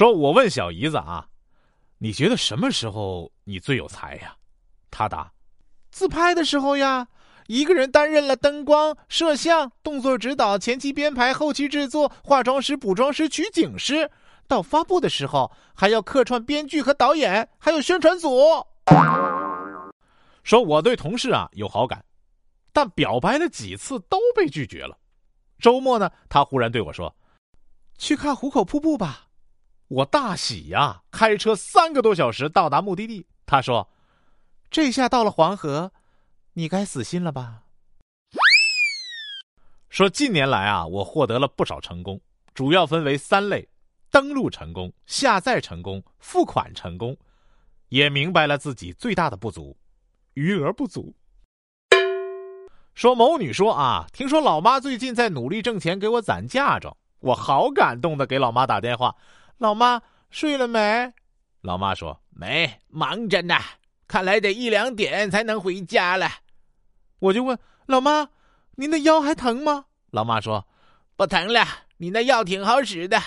说我问小姨子啊，你觉得什么时候你最有才呀？他答：自拍的时候呀，一个人担任了灯光、摄像、动作指导、前期编排、后期制作、化妆师、补妆师、取景师，到发布的时候还要客串编剧和导演，还有宣传组。说我对同事啊有好感，但表白了几次都被拒绝了。周末呢，他忽然对我说：“去看壶口瀑布吧。”我大喜呀！开车三个多小时到达目的地。他说：“这下到了黄河，你该死心了吧？”说近年来啊，我获得了不少成功，主要分为三类：登录成功、下载成功、付款成功。也明白了自己最大的不足，余额不足。说某女说啊，听说老妈最近在努力挣钱给我攒嫁妆，我好感动的给老妈打电话。老妈睡了没？老妈说没，忙着呢，看来得一两点才能回家了。我就问老妈：“您的腰还疼吗？”老妈说：“不疼了，你那药挺好使的。”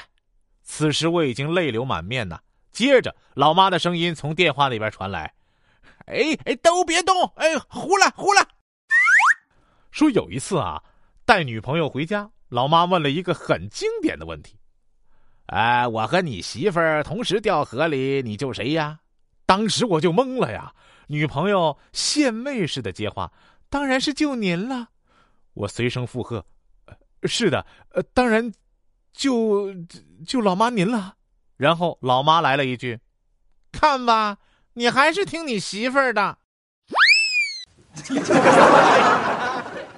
此时我已经泪流满面呐。接着，老妈的声音从电话里边传来：“哎哎，都别动！哎，呼了呼了。”说有一次啊，带女朋友回家，老妈问了一个很经典的问题。哎，我和你媳妇儿同时掉河里，你救谁呀？当时我就懵了呀。女朋友献媚似的接话：“当然是救您了。”我随声附和：“是的，呃，当然，救救老妈您了。”然后老妈来了一句：“看吧，你还是听你媳妇儿的。”